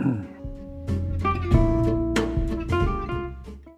mm